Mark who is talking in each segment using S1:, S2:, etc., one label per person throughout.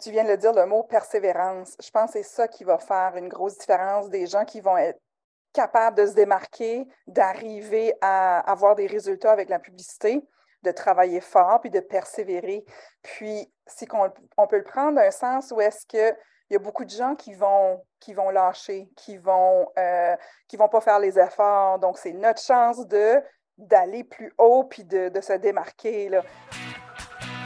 S1: Tu viens de le dire, le mot persévérance. Je pense que c'est ça qui va faire une grosse différence des gens qui vont être capables de se démarquer, d'arriver à avoir des résultats avec la publicité, de travailler fort, puis de persévérer. Puis, si on, peut le prendre d'un sens où est-ce qu'il y a beaucoup de gens qui vont, qui vont lâcher, qui vont, euh, vont pas faire les efforts. Donc, c'est notre chance d'aller plus haut puis de, de se démarquer. Là.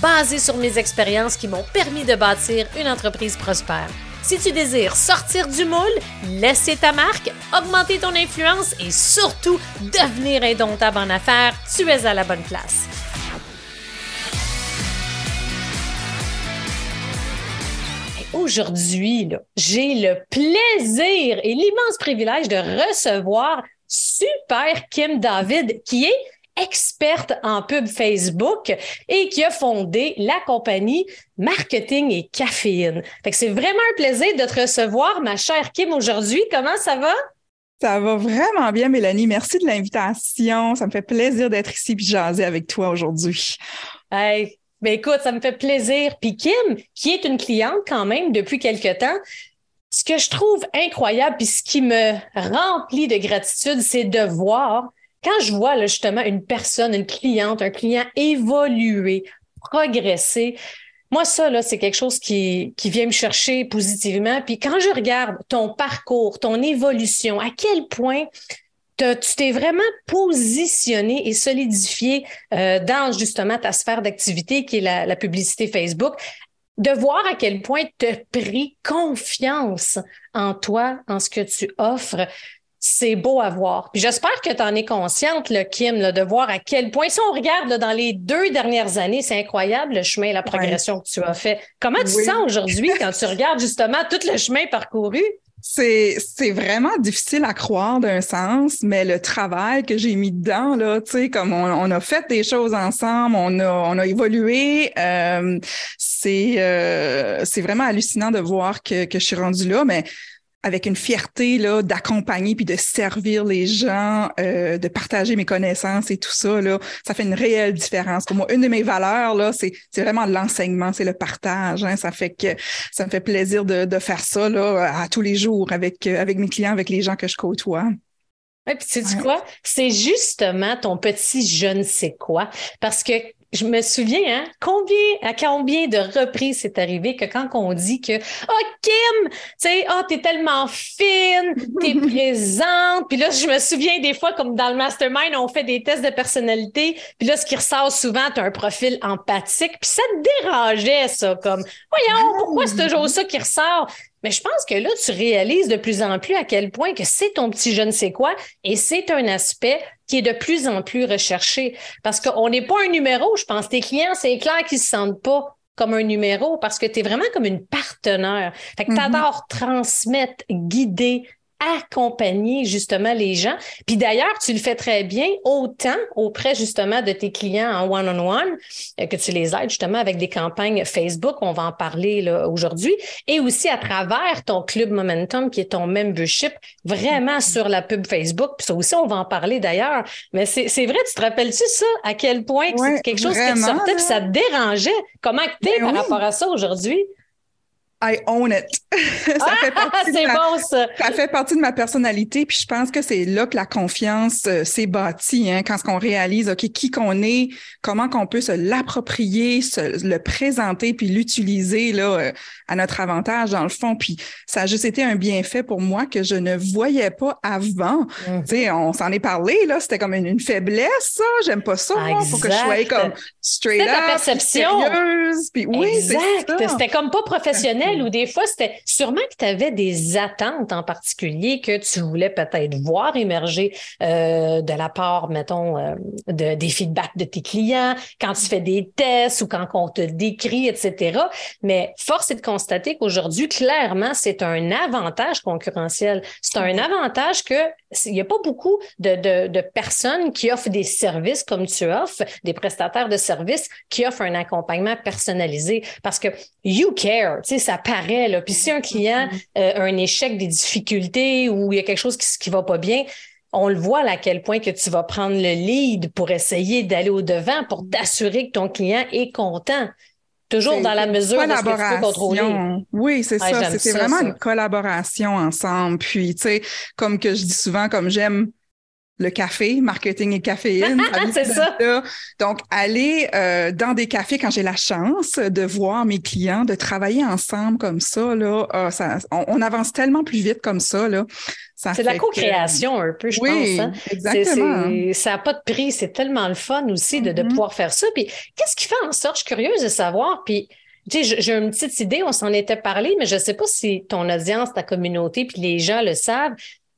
S2: basé sur mes expériences qui m'ont permis de bâtir une entreprise prospère. Si tu désires sortir du moule, laisser ta marque, augmenter ton influence et surtout devenir indomptable en affaires, tu es à la bonne place. Aujourd'hui, j'ai le plaisir et l'immense privilège de recevoir Super Kim David, qui est experte en pub Facebook et qui a fondé la compagnie Marketing et Caféine. Fait que c'est vraiment un plaisir de te recevoir, ma chère Kim, aujourd'hui. Comment ça va?
S1: Ça va vraiment bien, Mélanie. Merci de l'invitation. Ça me fait plaisir d'être ici et jaser avec toi aujourd'hui.
S2: Hey, ben écoute, ça me fait plaisir. Puis Kim, qui est une cliente quand même depuis quelque temps, ce que je trouve incroyable, puis ce qui me remplit de gratitude, c'est de voir quand je vois justement une personne, une cliente, un client évoluer, progresser, moi, ça, là, c'est quelque chose qui, qui vient me chercher positivement. Puis quand je regarde ton parcours, ton évolution, à quel point tu t'es vraiment positionné et solidifié euh, dans justement ta sphère d'activité qui est la, la, publicité Facebook, de voir à quel point tu as pris confiance en toi, en ce que tu offres, c'est beau à voir. Puis j'espère que tu en es consciente, le Kim, de voir à quel point, si on regarde dans les deux dernières années, c'est incroyable le chemin, la progression que tu as fait. Comment tu te sens aujourd'hui quand tu regardes justement tout le chemin parcouru?
S1: C'est, c'est vraiment difficile à croire d'un sens, mais le travail que j'ai mis dedans, là, tu sais, comme on, a fait des choses ensemble, on a, on a évolué, euh, c'est, euh, c'est vraiment hallucinant de voir que, que je suis rendue là, mais avec une fierté là d'accompagner puis de servir les gens, euh, de partager mes connaissances et tout ça là, ça fait une réelle différence. Pour moi, une de mes valeurs là, c'est c'est vraiment l'enseignement, c'est le partage. Hein. Ça fait que ça me fait plaisir de, de faire ça là à tous les jours avec avec mes clients, avec les gens que je côtoie.
S2: Ouais, puis tu sais quoi? C'est justement ton petit je ne sais quoi. Parce que je me souviens, hein, combien, à combien de reprises c'est arrivé que quand on dit que, oh, Kim, tu sais, oh, t'es tellement fine, t'es présente. Puis là, je me souviens des fois, comme dans le mastermind, on fait des tests de personnalité. Puis là, ce qui ressort souvent, t'as un profil empathique. Puis ça te dérangeait, ça, comme, voyons, pourquoi c'est toujours ça qui ressort? Mais je pense que là, tu réalises de plus en plus à quel point que c'est ton petit je ne sais quoi et c'est un aspect qui est de plus en plus recherché. Parce qu'on n'est pas un numéro, je pense. Tes clients, c'est clair qu'ils ne se sentent pas comme un numéro parce que tu es vraiment comme une partenaire. Fait que tu mm-hmm. adores transmettre, guider, accompagner justement les gens. Puis d'ailleurs, tu le fais très bien autant auprès justement de tes clients en one-on-one euh, que tu les aides justement avec des campagnes Facebook, on va en parler aujourd'hui, et aussi à travers ton club Momentum qui est ton membership vraiment sur la pub Facebook. Puis ça aussi, on va en parler d'ailleurs. Mais c'est vrai, tu te rappelles-tu ça? À quel point c'est quelque chose qui sortait puis ça te dérangeait? Comment tu es ben par rapport à ça aujourd'hui?
S1: I own it.
S2: ça, ah, fait partie de ma, ça.
S1: ça fait partie de ma personnalité, puis je pense que c'est là que la confiance euh, s'est bâtie, hein, quand on réalise, OK, qui qu'on est, comment qu'on peut se l'approprier, se le présenter, puis l'utiliser là euh, à notre avantage, dans le fond. Puis ça a juste été un bienfait pour moi que je ne voyais pas avant. Mm. Tu sais, on s'en est parlé, là, c'était comme une, faiblesse, ça. J'aime pas ça, moi. Faut que je sois comme straight up,
S2: perception.
S1: sérieuse. Puis oui,
S2: C'était comme pas professionnel ou des fois, c'était sûrement que tu avais des attentes en particulier que tu voulais peut-être voir émerger euh, de la part, mettons, euh, de, des feedbacks de tes clients, quand tu fais des tests ou quand on te décrit, etc. Mais force est de constater qu'aujourd'hui, clairement, c'est un avantage concurrentiel. C'est un avantage que il n'y a pas beaucoup de, de, de, personnes qui offrent des services comme tu offres, des prestataires de services qui offrent un accompagnement personnalisé parce que you care, tu sais, ça paraît. Là. Puis si un client euh, a un échec, des difficultés ou il y a quelque chose qui ne va pas bien, on le voit à quel point que tu vas prendre le lead pour essayer d'aller au devant pour t'assurer que ton client est content. Toujours dans la mesure de ce que tu peux contrôler.
S1: Oui, c'est ça. C'est vraiment une collaboration ensemble. Puis, tu sais, comme que je dis souvent, comme j'aime le café, marketing et caféine.
S2: c'est ça.
S1: Donc, aller euh, dans des cafés quand j'ai la chance de voir mes clients, de travailler ensemble comme ça, là, ah, ça on, avance tellement plus vite comme ça. Là.
S2: c'est de la co-création un peu, je
S1: oui,
S2: pense. Hein?
S1: exactement.
S2: ça n'a pas de prix. C'est tellement le fun aussi de, de mm-hmm. pouvoir faire ça. Puis, qu'est-ce qui fait en sorte, je suis curieuse de savoir, puis tu sais, j'ai une petite idée, on s'en était parlé, mais je ne sais pas si ton audience, ta communauté, puis les gens le savent.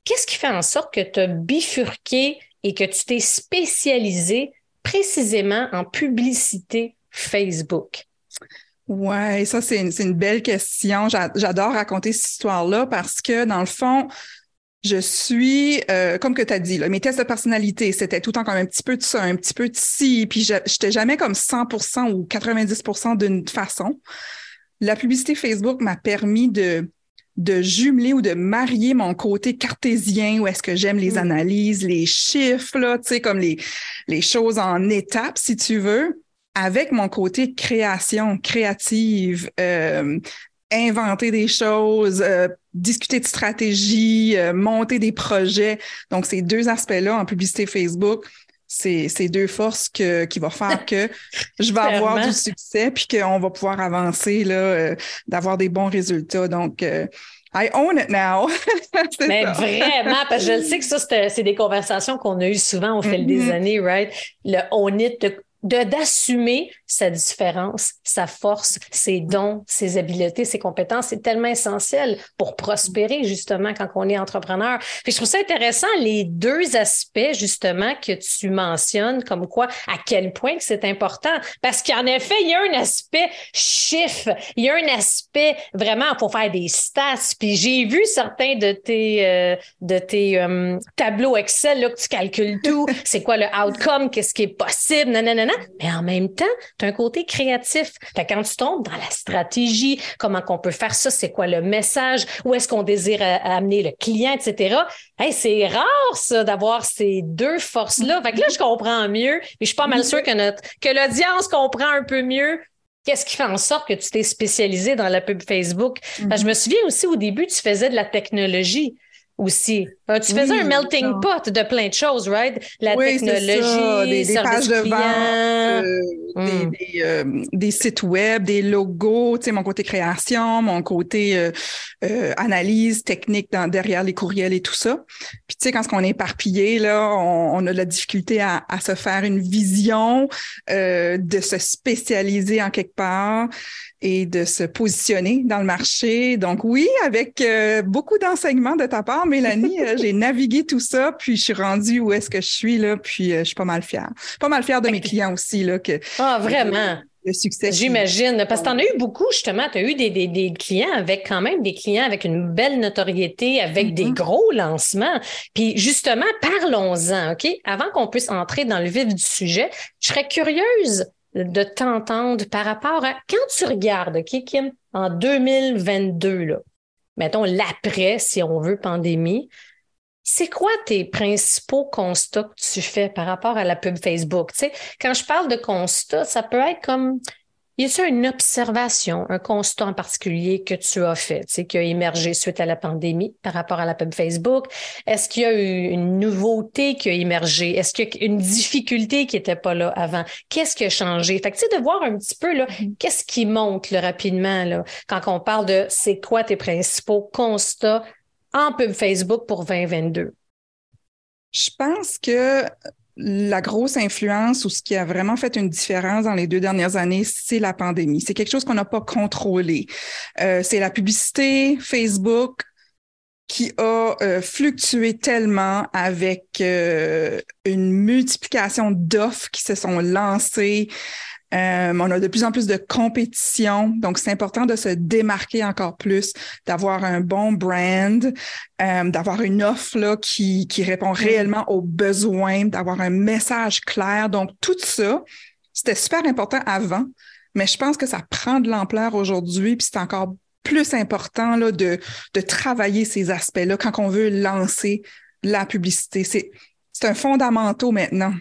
S2: Qu'est-ce qui fait en sorte que tu as bifurqué et que tu t'es spécialisé précisément en publicité Facebook?
S1: Ouais, ça, c'est une, belle question. J'adore raconter cette histoire-là parce que, dans le fond, je suis, euh, comme que tu as dit, là, mes tests de personnalité, c'était tout le temps comme un petit peu de ça, un petit peu de ci, puis je n'étais jamais comme 100% ou 90% d'une façon. La publicité Facebook m'a permis de de jumeler ou de marier mon côté cartésien où est-ce que j'aime les mm. analyses, les chiffres, là, tu sais, comme les, les choses en étapes, si tu veux, avec mon côté création, créative, euh, inventer des choses, euh, discuter de stratégie, euh, monter des projets. Donc, ces deux aspects-là en publicité Facebook, c'est ces deux forces que, qui vont faire que je vais avoir du succès puis qu'on va pouvoir avancer, là, euh, d'avoir des bons résultats. Donc, euh, I own it now.
S2: Mais vraiment, parce que je sais que ça, c'est des conversations qu'on a eues souvent au fil des mm-hmm. années, right? Le own it, de d'assumer sa différence, sa force, ses dons, ses habiletés, ses compétences, c'est tellement essentiel pour prospérer justement quand on est entrepreneur. Puis je trouve ça intéressant les deux aspects justement que tu mentionnes comme quoi à quel point c'est important. Parce qu'en effet, il y a un aspect chiffre, il y a un aspect vraiment pour faire des stats. Puis j'ai vu certains de tes euh, de tes euh, tableaux Excel là que tu calcules tout, c'est quoi le outcome, qu'est-ce qui est possible, non mais en même temps, tu as un côté créatif. Fait quand tu tombes dans la stratégie, comment qu'on peut faire ça, c'est quoi le message, où est-ce qu'on désire amener le client, etc. Hey, c'est rare, ça, d'avoir ces deux forces-là. Fait que là, je comprends mieux, et je suis pas mal sûre que notre, que l'audience comprend un peu mieux Qu'est-ce qui fait en sorte que tu t'es spécialisé dans la pub Facebook? je me souviens aussi au début, tu faisais de la technologie aussi. Euh, tu faisais un melting pot de plein de choses, right? La technologie,
S1: des, des pages de vente, euh, hmm. des, euh, des, sites web, des logos, tu sais, mon côté création, mon côté analyse technique dans, derrière les courriels et tout ça. Puis tu sais, quand on est éparpillé, là, on, on, a de la difficulté à, à se faire une vision, de se spécialiser en quelque part et de se positionner dans le marché. Donc oui, avec beaucoup d'enseignements de ta part, Mélanie, j'ai navigué tout ça, puis je suis rendue où est-ce que je suis, là, puis euh, je suis pas mal fière. Pas mal fière de mes clients aussi, là, que...
S2: Ah, vraiment?
S1: Le succès.
S2: J'imagine, parce que tu en as eu beaucoup, justement. Tu as eu des, des, des, clients avec quand même des clients avec une belle notoriété, avec des mm-hmm. gros lancements. Puis justement, parlons-en, OK? Avant qu'on puisse entrer dans le vif du sujet, je serais curieuse de t'entendre par rapport à quand tu regardes, OK, Kim, en 2022, là, mettons l'après, si on veut, pandémie, c'est quoi tes principaux constats que tu fais par rapport à la pub Facebook? Tu sais, quand je parle de constats, ça peut être comme y a-t-il une observation, un constat en particulier que tu as fait, tu sais, qui a émergé suite à la pandémie par rapport à la pub Facebook? Est-ce qu'il y a eu une nouveauté qui a émergé? Est-ce qu'il y a une difficulté qui n'était pas là avant? Qu'est-ce qui a changé? Fait que, tu sais, de voir un petit peu, là, mm-hmm. qu'est-ce qui monte, là, rapidement, là, quand on parle de c'est quoi tes principaux constats en pub Facebook pour 2022?
S1: Je pense que la grosse influence ou ce qui a vraiment fait une différence dans les deux dernières années, c'est la pandémie. C'est quelque chose qu'on n'a pas contrôlé. Euh, c'est la publicité, Facebook, qui a euh, fluctué tellement avec euh, une multiplication d'offres qui se sont lancées. Euh, on a de plus en plus de compétition, donc c'est important de se démarquer encore plus, d'avoir un bon brand, d'avoir une offre là, qui, qui répond réellement aux besoins, d'avoir un message clair. Donc tout ça, c'était super important avant, mais je pense que ça prend de l'ampleur aujourd'hui, puis c'est encore plus important là, de, de travailler ces aspects-là quand on veut lancer la publicité. C'est, c'est un fondamental maintenant.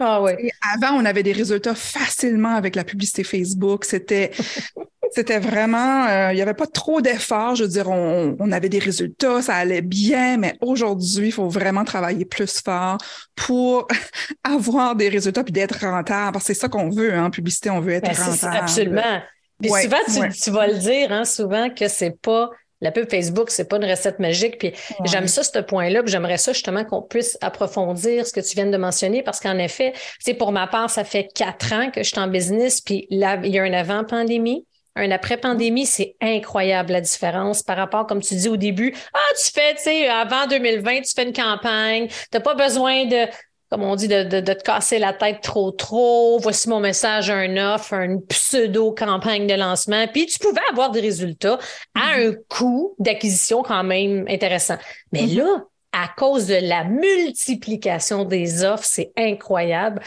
S2: Ah ouais.
S1: avant, on avait des résultats facilement avec la publicité Facebook. C'était, c'était vraiment, euh, il n'y avait pas trop d'efforts. Je veux dire, on, on, avait des résultats, ça allait bien, mais aujourd'hui, il faut vraiment travailler plus fort pour avoir des résultats puis d'être rentable. Parce que c'est ça qu'on veut hein, publicité, on veut être ben, rentable.
S2: Absolument. Puis souvent, tu, vas le dire, hein, souvent que c'est pas la pub Facebook, c'est pas une recette magique. Puis j'aime ça, ce point-là. Puis j'aimerais ça justement qu'on puisse approfondir ce que tu viens de mentionner parce qu'en effet, c'est pour ma part, ça fait quatre ans que je suis en business. Puis là, il y a un avant-pandémie. Un après-pandémie, c'est incroyable la différence par rapport, comme tu dis au début, ah, tu fais, tu sais, avant 2020, tu fais une campagne, tu n'as pas besoin de comme on dit, de, de, te casser la tête trop trop. Voici mon message, un offre, une pseudo-campagne de lancement. Puis tu pouvais avoir des résultats à mm-hmm. un coût d'acquisition quand même intéressant. Mais mm-hmm. là, à cause de la multiplication des offres, c'est incroyable.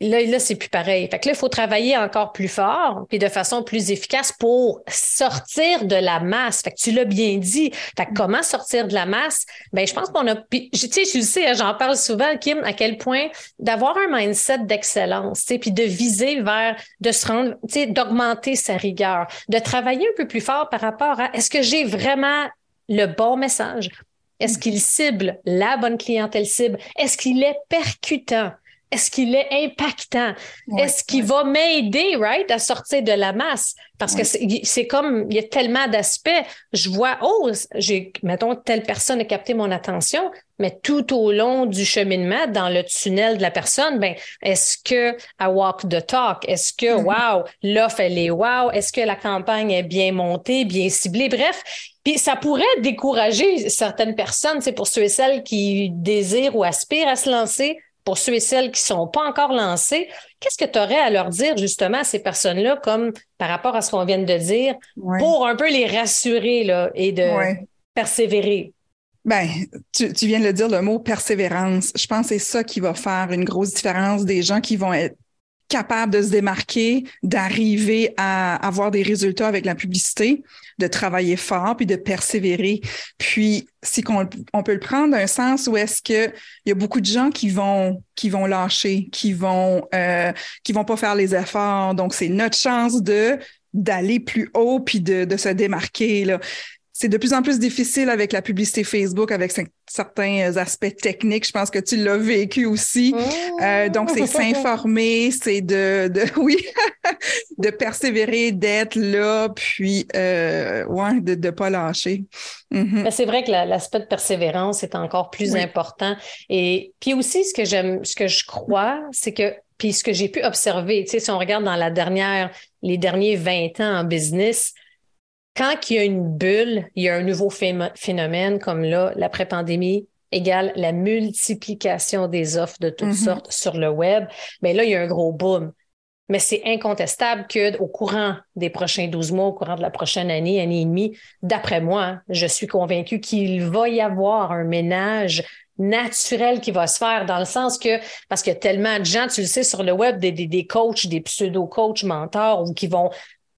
S2: Là, là c'est plus pareil. Fait que là, il faut travailler encore plus fort puis de façon plus efficace pour sortir de la masse. Fait que tu l'as bien dit. Fait comment sortir de la masse? Ben, je pense qu'on a, puis, tu sais, je sais, hein, j'en parle souvent, Kim, à quel point d'avoir un mindset d'excellence, tu sais, puis de viser vers, de se rendre, tu sais, d'augmenter sa rigueur, de travailler un peu plus fort par rapport à est-ce que j'ai vraiment le bon message? Est-ce qu'il cible la bonne clientèle cible? Est-ce qu'il est percutant? Est-ce qu'il est impactant? est-ce qu'il va m'aider, right, à sortir de la masse? Parce que c'est comme, il y a tellement d'aspects. Je vois, oh, j'ai, mettons, telle personne a capté mon attention, mais tout au long du cheminement, dans le tunnel de la personne, ben, est-ce que I walk the talk? Est-ce que, mm-hmm. wow, l'offre, elle est wow? Est-ce que la campagne est bien montée, bien ciblée? Bref, puis ça pourrait décourager certaines personnes, c'est pour ceux et celles qui désirent ou aspirent à se lancer pour ceux et celles qui ne sont pas encore lancés, qu'est-ce que tu aurais à leur dire justement à ces personnes-là, comme par rapport à ce qu'on vient de dire, pour un peu les rassurer là, et de persévérer?
S1: Ben, tu, tu, viens de le dire, le mot persévérance. Je pense que c'est ça qui va faire une grosse différence des gens qui vont être capable de se démarquer, d'arriver à avoir des résultats avec la publicité, de travailler fort, puis de persévérer. Puis, si on, peut le prendre d'un sens où est-ce que il y a beaucoup de gens qui vont qui vont lâcher, qui vont euh, qui vont pas faire les efforts. Donc, c'est notre chance de d'aller plus haut puis de, se démarquer c'est de plus en plus difficile avec la publicité Facebook, avec certains aspects techniques. Je pense que tu l'as vécu aussi. Euh, oh! donc, c'est s'informer, c'est de, de, oui, de persévérer, d'être là, puis euh, ouais, de ne pas lâcher.
S2: Mm-hmm. C'est vrai que l'aspect de persévérance est encore plus important. Et puis aussi, ce que j'aime, ce que je crois, c'est que puis ce que j'ai pu observer, tu sais, si on regarde dans la dernière, les derniers 20 ans en business, quand il y a une bulle, il y a un nouveau phénomène comme là, l'après-pandémie égale la multiplication des offres de toutes mm-hmm. sortes sur le web. Mais là, il y a un gros boom. Mais c'est incontestable qu'au courant des prochains 12 mois, au courant de la prochaine année, année et demie, d'après moi, je suis convaincue qu'il va y avoir un ménage naturel qui va se faire dans le sens que, parce qu'il y a tellement de gens, tu le sais, sur le web, des, des, des coachs, des pseudo-coachs, mentors, ou qui vont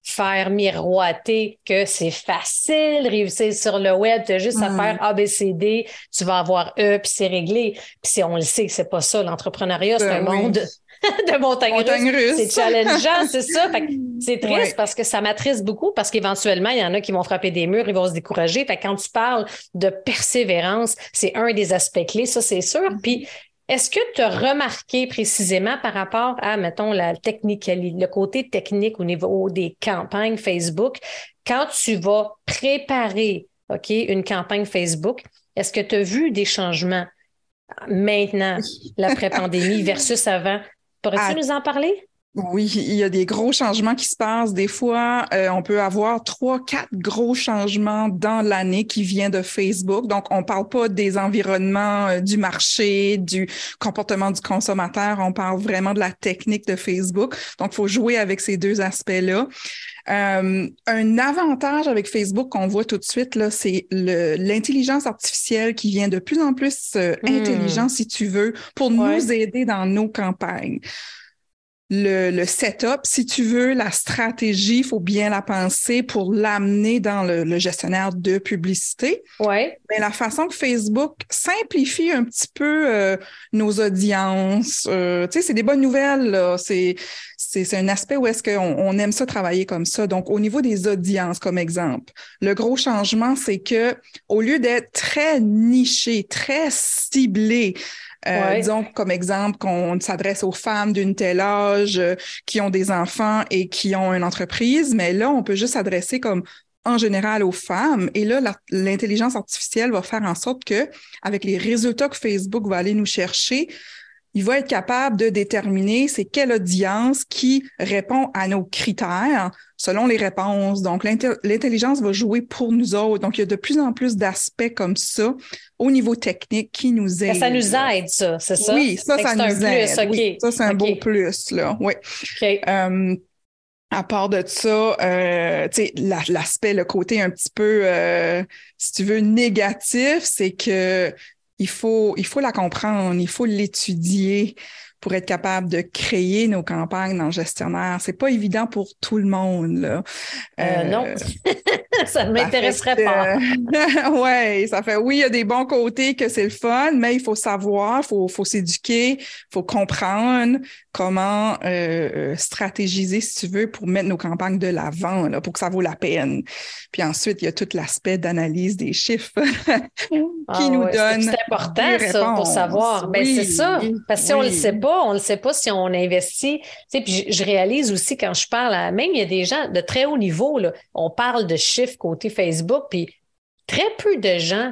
S2: faire miroiter que c'est facile réussir sur le web, tu as juste à mm. faire ABCD, tu vas avoir E, puis c'est réglé. Puis si on le sait que c'est pas ça, l'entrepreneuriat, c'est ben un monde de montagne, russe. C'est challengeant, c'est ça. c'est triste parce que ça m'attriste beaucoup parce qu'éventuellement, il y en a qui vont frapper des murs, ils vont se décourager. Fait quand tu parles de persévérance, c'est un des aspects clés, ça c'est sûr. Mm. Puis est-ce que tu as remarqué précisément par rapport à, mettons, la technique, le côté technique au niveau des campagnes Facebook, quand tu vas préparer, OK, une campagne Facebook, est-ce que tu as vu des changements maintenant, l'après-pandémie versus avant? Pourrais-tu nous en parler?
S1: Oui, il y a des gros changements qui se passent. Des fois, euh, on peut avoir trois, quatre gros changements dans l'année qui viennent de Facebook. Donc, on parle pas des environnements euh, du marché, du comportement du consommateur. On parle vraiment de la technique de Facebook. Donc, il faut jouer avec ces deux aspects-là. Euh, un avantage avec Facebook qu'on voit tout de suite, là, c'est l'intelligence artificielle qui vient de plus en plus hmm. intelligente, si tu veux, pour nous aider dans nos campagnes le, setup, si tu veux, la stratégie, il faut bien la penser pour l'amener dans le, gestionnaire de publicité.
S2: Ouais.
S1: Mais la façon que Facebook simplifie un petit peu euh, nos audiences, euh, tu sais, c'est des bonnes nouvelles. C'est c'est un aspect où est-ce qu'on on aime ça travailler comme ça. Donc, au niveau des audiences, comme exemple, le gros changement, c'est que au lieu d'être très niché, très ciblé, euh, disons, comme exemple, qu'on s'adresse aux femmes d'une telle âge euh, qui ont des enfants et qui ont une entreprise, mais là, on peut juste s'adresser comme en général aux femmes. Et là, l'intelligence artificielle va faire en sorte que, avec les résultats que Facebook va aller nous chercher, il va être capable de déterminer c'est quelle audience qui répond à nos critères selon les réponses. Donc, l'intelligence va jouer pour nous autres. Donc, il y a de plus en plus d'aspects comme ça au niveau technique qui nous aident.
S2: Ça nous aide, ça, c'est ça?
S1: Oui, ça, ça nous aide. Oui, ça, c'est un beau plus, là. Oui. Euh, à part de ça, euh, l'aspect, le côté un petit peu, euh, si tu veux, négatif, c'est que il faut, il faut la comprendre, il faut l'étudier pour être capable de créer nos campagnes dans le gestionnaire. C'est pas évident pour tout le monde. Là.
S2: Euh, non, ça ne m'intéresserait pas.
S1: oui, ça fait oui, il y a des bons côtés que c'est le fun, mais il faut savoir, il faut, faut s'éduquer, il faut comprendre comment euh, stratégiser, si tu veux, pour mettre nos campagnes de l'avant, pour que ça vaut la peine. Puis ensuite, il y a tout l'aspect d'analyse des chiffres qui ah nous donne.
S2: C'est important, ça, pour savoir. Ben, c'est ça. Parce que si on ne le sait pas, on ne le sait pas si on investit. Tu sais, puis je, réalise aussi quand je parle à même, il y a des gens de très haut niveau, là, on parle de chiffres côté Facebook, puis très peu de gens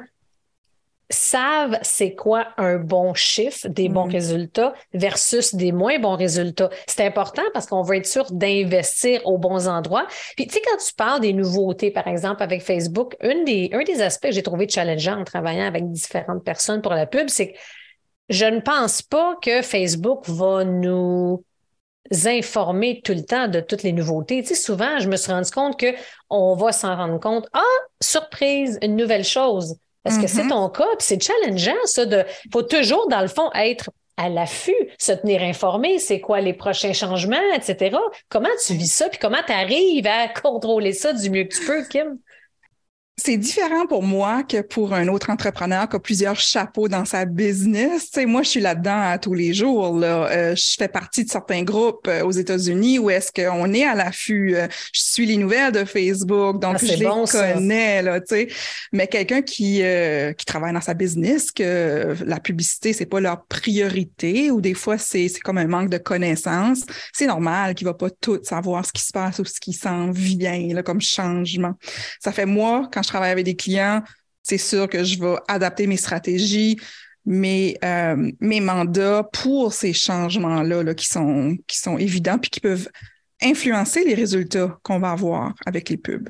S2: savent c'est quoi un bon chiffre, des bons mm. résultats versus des moins bons résultats. C'est important parce qu'on veut être sûr d'investir aux bons endroits. Puis tu sais, quand tu parles des nouveautés, par exemple, avec Facebook, une des, un des aspects que j'ai trouvé challengeant en travaillant avec différentes personnes pour la pub, c'est que je ne pense pas que Facebook va nous informer tout le temps de toutes les nouveautés. Tu sais, souvent, je me suis rendu compte qu'on va s'en rendre compte. Ah, surprise, une nouvelle chose. Est-ce que c'est mm-hmm. ton cas? Puis c'est challengeant, ça, de. Il faut toujours, dans le fond, être à l'affût, se tenir informé, c'est quoi les prochains changements, etc. Comment tu vis ça? Puis comment tu arrives à contrôler ça du mieux que tu peux, Kim?
S1: C'est différent pour moi que pour un autre entrepreneur qui a plusieurs chapeaux dans sa business. Tu moi, je suis là-dedans tous les jours. Là. Euh, je fais partie de certains groupes euh, aux États-Unis où est-ce qu'on est à l'affût. Euh, je suis les nouvelles de Facebook, donc ah, je les connais. Là, Mais quelqu'un qui, qui travaille dans sa business, que la publicité, c'est pas leur priorité ou des fois, c'est comme un manque de connaissances, c'est normal qu'il va pas tout savoir ce qui se passe ou ce qui s'en vient là, comme changement. Ça fait moi, quand je travaille avec des clients, c'est sûr que je vais adapter mes stratégies, mes, euh, mes mandats pour ces changements-là là, qui, sont, qui sont évidents puis qui peuvent influencer les résultats qu'on va avoir avec les pubs.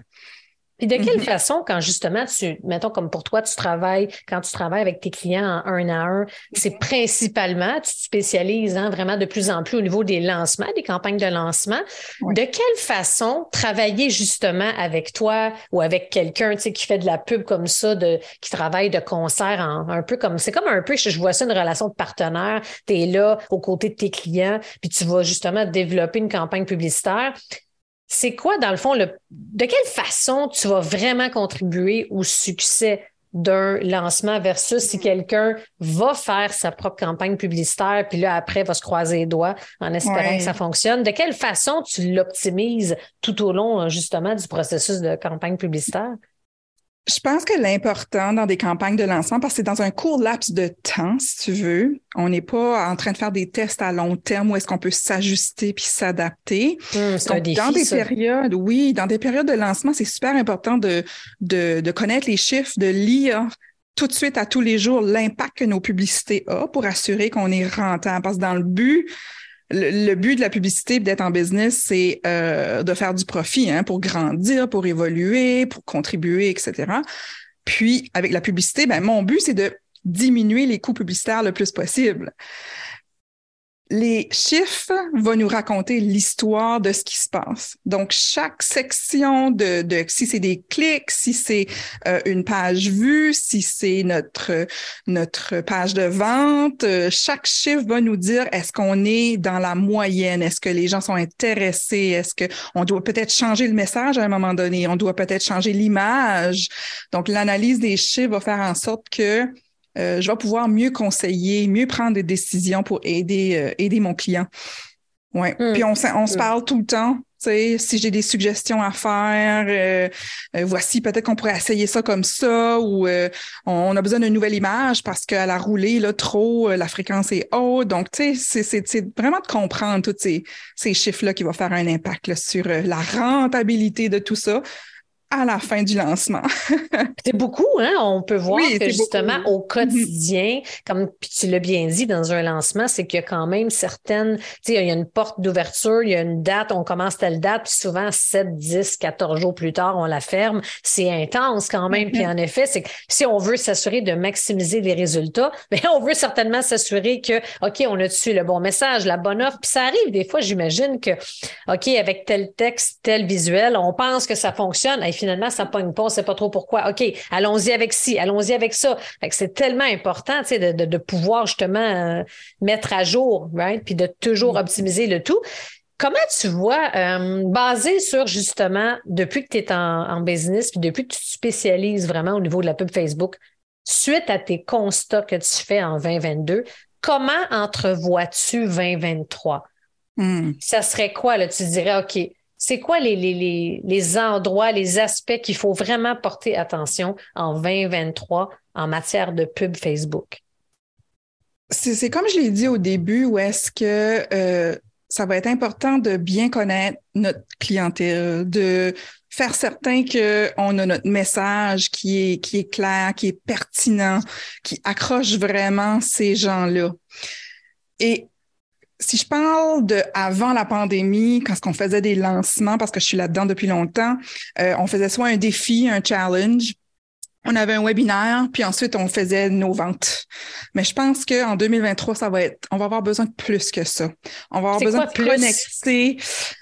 S2: Et de quelle mm-hmm. façon, quand justement, tu, mettons comme pour toi, tu travailles, quand tu travailles avec tes clients en un à un, c'est principalement, tu te spécialises hein, vraiment de plus en plus au niveau des lancements, des campagnes de lancement. De quelle façon travailler justement avec toi ou avec quelqu'un tu sais, qui fait de la pub comme ça, de, qui travaille de concert en, un peu comme, c'est comme un peu, je, je vois ça, une relation de partenaire. Tu es là aux côtés de tes clients, puis tu vas justement développer une campagne publicitaire c'est quoi, dans le fond, le, de quelle façon tu vas vraiment contribuer au succès d'un lancement versus si quelqu'un va faire sa propre campagne publicitaire, puis là, après, va se croiser les doigts en espérant que ça fonctionne? De quelle façon tu l'optimises tout au long, justement, du processus de campagne publicitaire?
S1: Je pense que l'important dans des campagnes de lancement, parce que c'est dans un court laps de temps, si tu veux, on n'est pas en train de faire des tests à long terme où est-ce qu'on peut s'ajuster puis s'adapter.
S2: Hum, Donc,
S1: dans des périodes, oui, dans des périodes de lancement, c'est super important de, de, de connaître les chiffres, de lire tout de suite à tous les jours l'impact que nos publicités ont pour assurer qu'on est rentable. Parce que dans le but, le, but de la publicité d'être en business, c'est euh, de faire du profit hein, pour grandir, pour évoluer, pour contribuer, etc. Puis, avec la publicité, ben, mon but, c'est de diminuer les coûts publicitaires le plus possible les chiffres vont nous raconter l'histoire de ce qui se passe. Donc, chaque section de, de si c'est des clics, si c'est euh, une page vue, si c'est notre, notre page de vente, euh, chaque chiffre va nous dire est-ce qu'on est dans la moyenne, est-ce que les gens sont intéressés, est-ce qu'on doit peut-être changer le message à un moment donné, on doit peut-être changer l'image. Donc, l'analyse des chiffres va faire en sorte que euh, je vais pouvoir mieux conseiller, mieux prendre des décisions pour aider, euh, aider mon client. Ouais. Hmm. Puis on, on se hmm. parle tout le temps. sais, si j'ai des suggestions à faire, euh, voici peut-être qu'on pourrait essayer ça comme ça, ou on a besoin d'une nouvelle image parce qu'elle a roulé là, trop, la fréquence est haute. Donc, tu sais, c'est vraiment de comprendre tous ces, ces chiffres-là qui vont faire un impact sur la rentabilité de tout ça à la fin du lancement.
S2: c'est beaucoup, hein? On peut voir que justement au quotidien, comme tu l'as bien dit dans un lancement, c'est qu'il y a quand même certaines, tu sais, il y a une porte d'ouverture, il y a une date, on commence telle date, puis souvent 7, 10, 14 jours plus tard, on la ferme. C'est intense quand même. Puis mm-hmm. en effet, c'est que si on veut s'assurer de maximiser les résultats, bien, on veut certainement s'assurer que, OK, on a dessus le bon message, la bonne offre. Puis ça arrive des fois, j'imagine que, OK, avec tel texte, tel visuel, on pense que ça fonctionne finalement, ça pogne pas, on sait pas trop pourquoi. OK, allons-y avec ci, allons-y avec ça. c'est tellement important, tu sais, de, de, pouvoir justement euh, mettre à jour, right? Puis de toujours mm. optimiser le tout. Comment tu vois, euh, basé sur justement, depuis que tu es en, business, puis depuis que tu te spécialises vraiment au niveau de la pub Facebook, suite à tes constats que tu fais en 2022, comment entrevois-tu 2023? Mm. Ça serait quoi, là? Tu dirais, OK, c'est quoi les, endroits, les aspects qu'il faut vraiment porter attention en 2023 en matière de pub Facebook?
S1: C'est comme je l'ai dit au début, où est-ce que euh, ça va être important de bien connaître notre clientèle, de faire certain qu'on a notre message qui est, qui est clair, qui est pertinent, qui accroche vraiment ces gens-là. Et si je parle de avant la pandémie, quand on faisait des lancements, parce que je suis là-dedans depuis longtemps, euh, on faisait soit un défi, un challenge, on avait un webinaire, puis ensuite on faisait nos ventes. Mais je pense qu'en 2023, ça va être, on va avoir besoin de plus que ça. On va avoir besoin de connecter,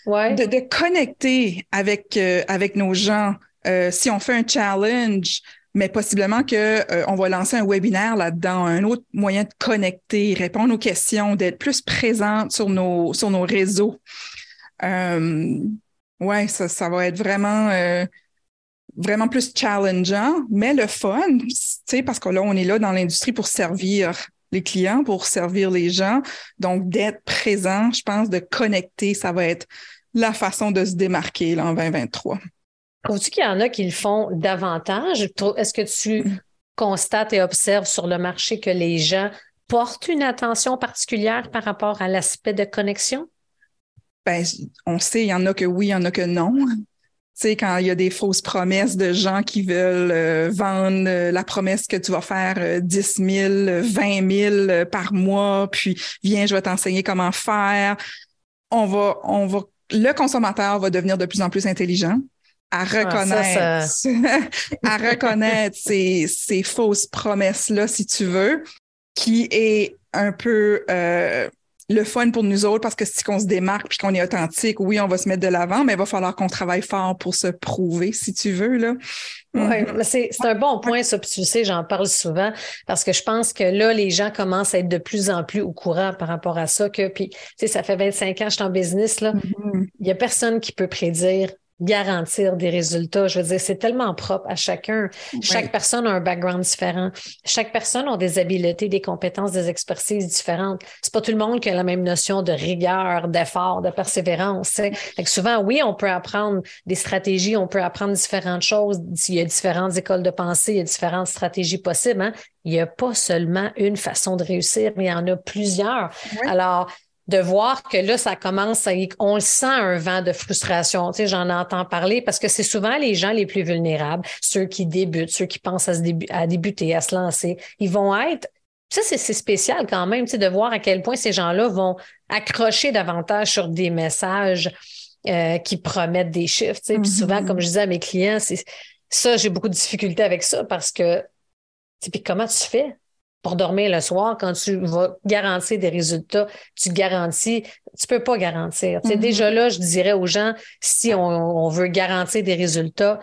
S1: de, connecter avec euh, avec nos gens. Euh, si on fait un challenge, mais possiblement que euh, on va lancer un webinaire là-dedans, un autre moyen de connecter, répondre aux questions, d'être plus présente sur nos sur nos réseaux. Euh, ouais, ça, va être vraiment euh, vraiment plus challengeant, mais le fun, parce que là, on est là dans l'industrie pour servir les clients, pour servir les gens. Donc, d'être présent, je pense, de connecter, ça va être la façon de se démarquer en 2023.
S2: Trouves-tu qu'il y en a qui le font davantage? Est-ce que tu constates et observes sur le marché que les gens portent une attention particulière par rapport à l'aspect de connexion?
S1: Ben, on sait, il y en a que oui, il y en a que non. Tu sais, quand il y a des fausses promesses de gens qui veulent euh, vendre euh, la promesse que tu vas faire 10 000, 20 000 par mois, puis viens, je vais t'enseigner comment faire. On va, on va, le consommateur va devenir de plus en plus intelligent à reconnaître, à reconnaître ces, ces fausses promesses-là, si tu veux, qui est un peu euh, le fun pour nous autres parce que si on se démarque puis qu'on est authentique, oui, on va se mettre de l'avant, mais il va falloir qu'on travaille fort pour se prouver, si tu veux. Là.
S2: Oui, mm-hmm. c'est un bon point, ça. Puis tu sais, j'en parle souvent parce que je pense que là, les gens commencent à être de plus en plus au courant par rapport à ça. Que, puis, tu sais, ça fait 25 ans que je suis en business. là. Mm-hmm. Il n'y a personne qui peut prédire garantir des résultats. Je veux dire, c'est tellement propre à chacun. Chaque personne a un background différent. Chaque personne a des habiletés, des compétences, des expertises différentes. C'est pas tout le monde qui a la même notion de rigueur, d'effort, de persévérance. Fait souvent, oui, on peut apprendre des stratégies, on peut apprendre différentes choses. Il y a différentes écoles de pensée, il y a différentes stratégies possibles. Hein. Il n'y a pas seulement une façon de réussir, mais il y en a plusieurs. Alors, de voir que là, ça commence, à, on sent un vent de frustration. Tu sais, j'en entends parler parce que c'est souvent les gens les plus vulnérables, ceux qui débutent, ceux qui pensent à, se à débuter, à se lancer. Ils vont être ça, c'est spécial quand même, tu sais, de voir à quel point ces gens-là vont accrocher davantage sur des messages euh, qui promettent des chiffres. Tu sais. Puis souvent, comme je disais à mes clients, c'est ça, j'ai beaucoup de difficultés avec ça parce que, puis comment tu fais? Pour dormir le soir quand tu vas garantir des résultats? Tu garantis, tu peux pas garantir. Sais, Déjà mm-hmm. là, je dirais aux gens, si on, veut garantir des résultats,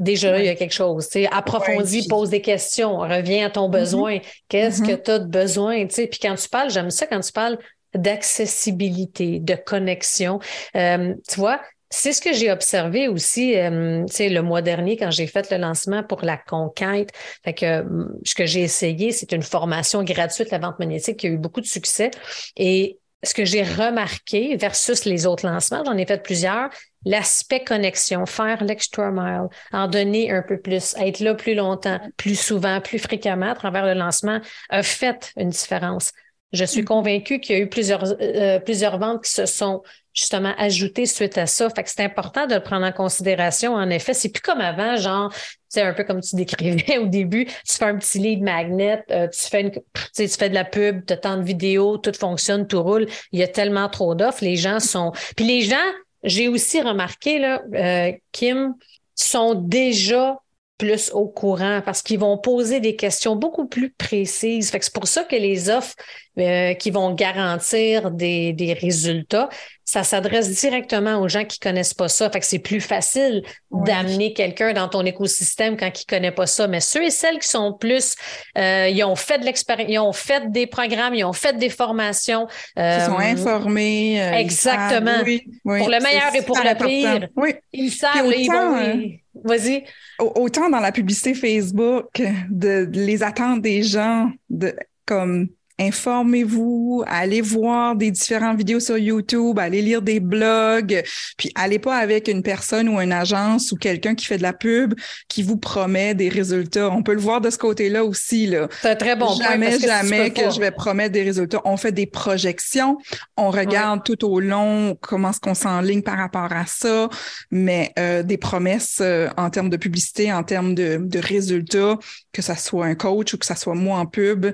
S2: Déjà là, il y a quelque chose. Tu sais, approfondis, pose des questions, reviens à ton mm-hmm. besoin. Qu'est-ce que mm-hmm. tu as de besoin? Tu sais, puis quand tu parles, j'aime ça quand tu parles d'accessibilité, de connexion. Euh, tu vois, c'est ce que j'ai observé aussi, euh, tu sais, le mois dernier quand j'ai fait le lancement pour la conquête. Fait que ce que j'ai essayé, c'est une formation gratuite, la vente magnétique, qui a eu beaucoup de succès. Et ce que j'ai remarqué versus les autres lancements, j'en ai fait plusieurs, l'aspect connexion, faire l'extra mile, en donner un peu plus, être là plus longtemps, plus souvent, plus fréquemment à travers le lancement, a fait une différence. Je suis mm-hmm. convaincue qu'il y a eu plusieurs, euh, plusieurs ventes qui se sont justement ajoutées suite à ça. Fait que c'est important de le prendre en considération. En effet, c'est plus comme avant, genre, c'est un peu comme tu décrivais au début, tu fais un petit lead magnet, euh, tu fais une, tu fais de la pub, tu as tant de vidéos, tout fonctionne, tout roule. Il y a tellement trop d'offres, les gens sont. Puis les gens, j'ai aussi remarqué là, euh, Kim, sont déjà plus au courant parce qu'ils vont poser des questions beaucoup plus précises. Fait que c'est pour ça que les offres euh, qui vont garantir des, des résultats, ça s'adresse directement aux gens qui connaissent pas ça. Fait que c'est plus facile d'amener quelqu'un dans ton écosystème quand il connaît pas ça. Mais ceux et celles qui sont plus, euh, ils ont fait de l'expérience, ils ont fait des programmes, ils ont fait des formations.
S1: Euh, ils sont informés.
S2: Euh, exactement. pour le meilleur et pour le pire.
S1: Oui.
S2: Ils savent, ils vont. Vas-y.
S1: Autant dans la publicité Facebook, de les attentes des gens, de comme informez-vous, allez voir des différentes vidéos sur YouTube, allez lire des blogs, puis allez pas avec une personne ou une agence ou quelqu'un qui fait de la pub qui vous promet des résultats. On peut le voir de ce côté-là aussi. Là.
S2: C'est un très bon
S1: jamais,
S2: point.
S1: jamais que je vais promettre des résultats. On fait des projections, on regarde tout au long comment est-ce qu'on s'enligne par rapport à ça, mais euh, des promesses euh, en termes de publicité, en termes de, de résultats, que ça soit un coach ou que ça soit moi en pub,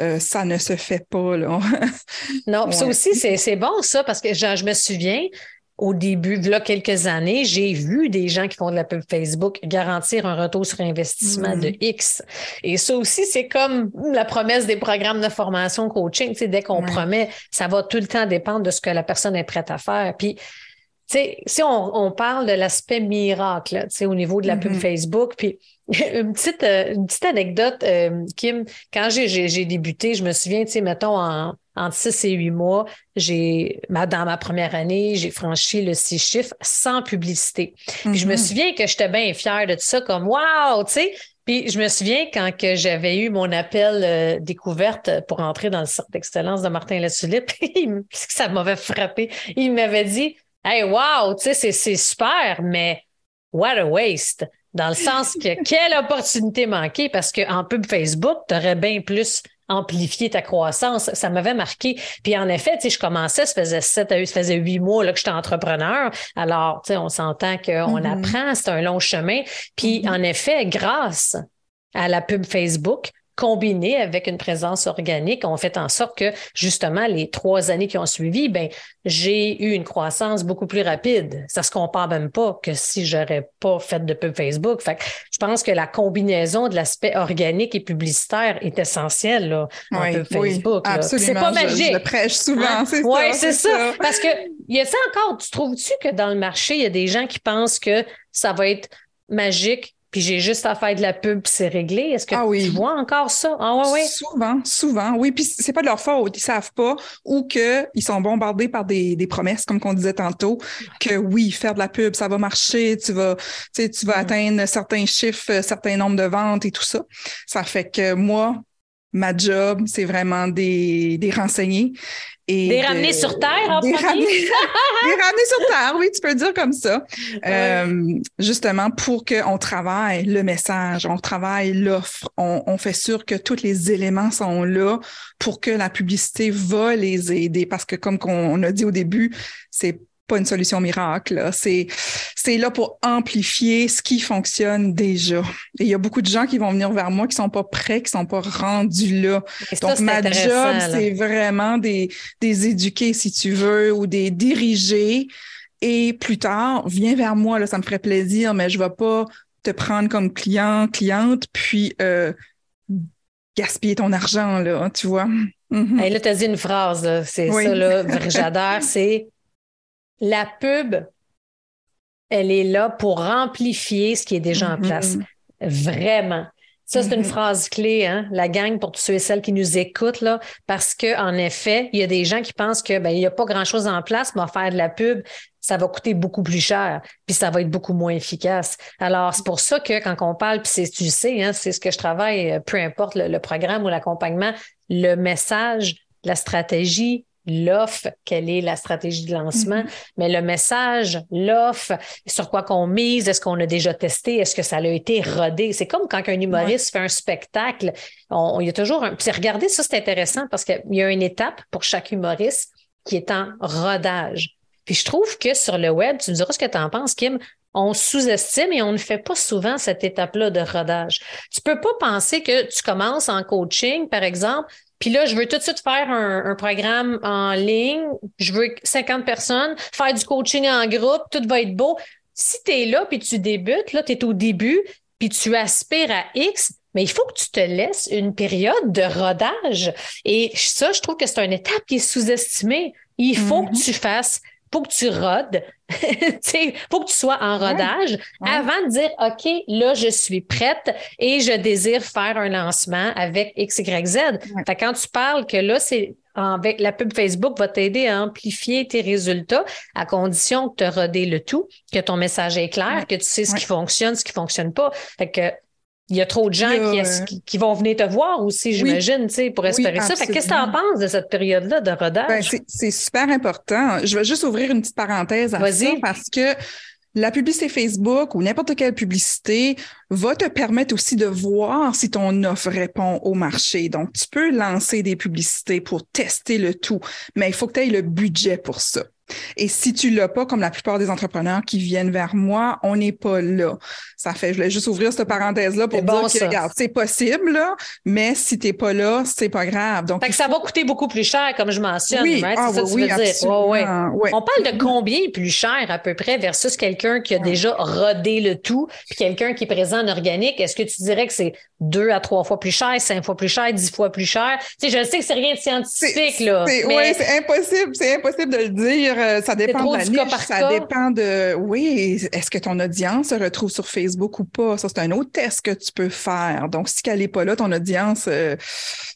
S1: euh, ça ne se fait pas. Là.
S2: non, ça aussi, c'est bon, ça, parce que je, je me souviens, au début, a quelques années, j'ai vu des gens qui font de la pub Facebook garantir un retour sur investissement de mm. X. Et ça aussi, c'est comme la promesse des programmes de formation coaching. Tu sais, dès qu'on promet, ça va tout le temps dépendre de ce que la personne est prête à faire. Puis, tu sais, si on, on parle de l'aspect miracle, tu sais, au niveau de la pub mm-hmm. Facebook, puis une petite, euh, une petite anecdote, euh, Kim, quand j'ai débuté, je me souviens, tu sais, mettons, en, entre 6 et 8 mois, j'ai, dans ma première année, j'ai franchi le six chiffres sans publicité. Puis je me mm-hmm. souviens que j'étais bien fière de tout ça, comme wow, tu sais. Puis je me souviens quand que j'avais eu mon appel euh, découverte pour entrer dans le cercle d'excellence de Martin Latulippe, ça m'avait frappé. Il m'avait dit Hey, wow, tu sais, c'est super, mais what a waste dans le sens que quelle opportunité manquée parce qu'en pub Facebook, tu aurais bien plus amplifié ta croissance. Ça m'avait marqué. Puis en effet, tu sais, je commençais, ça faisait sept à ça faisait huit mois là, que j'étais entrepreneur. Alors, tu sais, on s'entend qu'on mm-hmm. apprend, c'est un long chemin. Puis mm-hmm. en effet, grâce à la pub Facebook, combiné avec une présence organique, ont fait en sorte que justement les trois années qui ont suivi, ben j'ai eu une croissance beaucoup plus rapide. Ça se compare même pas que si j'aurais pas fait de pub Facebook. Fait je pense que la combinaison de l'aspect organique et publicitaire est essentielle là, en pub Facebook.
S1: C'est pas magique. Je, prêche souvent, hein? c'est
S2: ça. Oui, c'est ça. Parce que il y a ça encore. Tu trouves-tu que dans le marché, il y a des gens qui pensent que ça va être magique puis j'ai juste à faire de la pub, c'est réglé. Est-ce que ah tu vois encore ça? Ah ouais, ouais.
S1: Souvent, souvent, oui. Puis c'est pas de leur faute, ils savent pas ou qu'ils sont bombardés par des, des promesses, comme qu'on disait tantôt, que oui, faire de la pub, ça va marcher, tu vas, tu vas mm. atteindre certains chiffres, certains nombres de ventes et tout ça. Ça fait que moi, ma job, c'est vraiment des, des renseigner.
S2: Et des ramener sur Terre, en
S1: des ramener, des ramener sur Terre, oui, tu peux dire comme ça. Euh, justement, pour qu'on travaille le message, on travaille l'offre, on, on, fait sûr que tous les éléments sont là pour que la publicité va les aider. Parce que comme on a dit au début, c'est pas une solution miracle. C'est, c'est là pour amplifier ce qui fonctionne déjà. Et il y a beaucoup de gens qui vont venir vers moi qui sont pas prêts, qui sont pas rendus là. Donc, ma job, c'est vraiment des, des éduquer, si tu veux, ou des diriger. Et plus tard, viens vers moi, là, ça me ferait plaisir, mais je vais pas te prendre comme client, cliente, puis euh, gaspiller ton argent, là, tu vois.
S2: Mm là, tu as dit une phrase, c'est ça, là, j'adore, c'est la pub, elle est là pour amplifier ce qui est déjà en place. Mm-hmm. Vraiment. Ça, c'est une mm-hmm. phrase clé, hein, la gang, pour tous ceux et celles qui nous écoutent, là, parce que en effet, il y a des gens qui pensent que ben, il n'y a pas grand-chose en place, mais faire de la pub, ça va coûter beaucoup plus cher, puis ça va être beaucoup moins efficace. Alors, c'est pour ça que quand on parle, puis c'est, tu sais, hein, c'est ce que je travaille, euh, peu importe le programme ou l'accompagnement, le message, la stratégie, l'offre, quelle est la stratégie de lancement, mm-hmm. mais le message, l'offre, sur quoi qu'on mise, est-ce qu'on a déjà testé, est-ce que ça a été rodé? C'est comme quand un humoriste fait un spectacle, on, il y a toujours un... Puis regardez, ça c'est intéressant parce qu'il y a une étape pour chaque humoriste qui est en rodage. Puis je trouve que sur le web, tu me diras ce que tu en penses, Kim, on sous-estime et on ne fait pas souvent cette étape-là de rodage. Tu peux pas penser que tu commences en coaching, par exemple, puis là, je veux tout de suite faire un, programme en ligne. Je veux 50 personnes, faire du coaching en groupe, tout va être beau. Si tu es là, puis tu débutes, là, tu es au début, puis tu aspires à X, mais il faut que tu te laisses une période de rodage. Et ça, je trouve que c'est une étape qui est sous-estimée. Il faut que mm-hmm. tu fasses faut que tu rodes, il faut que tu sois en rodage avant de dire OK, là, je suis prête et je désire faire un lancement avec X, Y, Z. quand tu parles que là, c'est avec la pub Facebook va t'aider à amplifier tes résultats à condition que tu rodé le tout, que ton message est clair, que tu sais ce qui fonctionne, ce qui fonctionne pas. Fait que il y a trop de gens qui, vont venir te voir aussi, j'imagine, pour espérer ça. Qu'est-ce que tu en penses de cette période-là de rodage?
S1: Ben, c'est super important. Je vais juste ouvrir une petite parenthèse à ça parce que la publicité Facebook ou n'importe quelle publicité va te permettre aussi de voir si ton offre répond au marché. Donc, tu peux lancer des publicités pour tester le tout, mais il faut que tu aies le budget pour ça. Et si tu l'as pas, comme la plupart des entrepreneurs qui viennent vers moi, on n'est pas là. Ça fait, je voulais juste ouvrir cette parenthèse-là pour dire que, regarde, c'est possible, là, mais si t'es pas là, c'est pas grave. Donc,
S2: fait que ça va coûter beaucoup plus cher, comme je mentionne. Oui, ah, ça oui, dire. On parle de combien plus cher à peu près versus quelqu'un qui a déjà rodé le tout, puis quelqu'un qui est présent en organique? Est-ce que tu dirais que c'est deux à trois fois plus cher, cinq fois plus cher, dix fois plus cher? Tu sais, je sais que c'est rien de scientifique, là.
S1: Oui, c'est impossible, c'est impossible de le dire. Euh, ça dépend de la niche, ça dépend de, oui, est-ce que ton audience se retrouve sur Facebook ou pas? Ça, c'est un autre test que tu peux faire. Donc, si elle n'est pas là, ton audience, euh,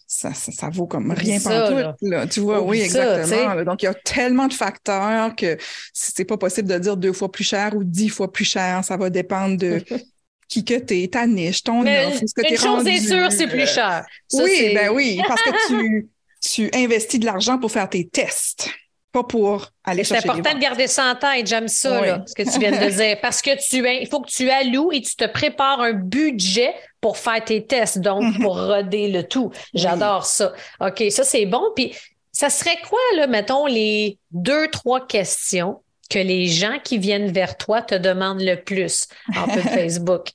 S1: ça, ça, vaut comme rien tout. Là. Tu vois, oui, exactement. Donc, il y a tellement de facteurs que c'est pas possible de dire deux fois plus cher ou dix fois plus cher. Ça va dépendre de qui que t'es, ta niche, ton offre, ce que
S2: Une chose est sûre, c'est plus cher.
S1: oui, ben oui, parce que tu, tu investis de l'argent pour faire tes tests pas pour aller chercher.
S2: C'est important de garder ça en tête. J'aime ça, là, ce que tu viens de dire. Parce que tu, il faut que tu alloues et tu te prépares un budget pour faire tes tests, donc mhm. pour roder le tout. J'adore ça. OK, ça, c'est bon. Puis, ça serait quoi, là, mettons, les deux, trois questions que les gens qui viennent vers toi te demandent le plus en Facebook?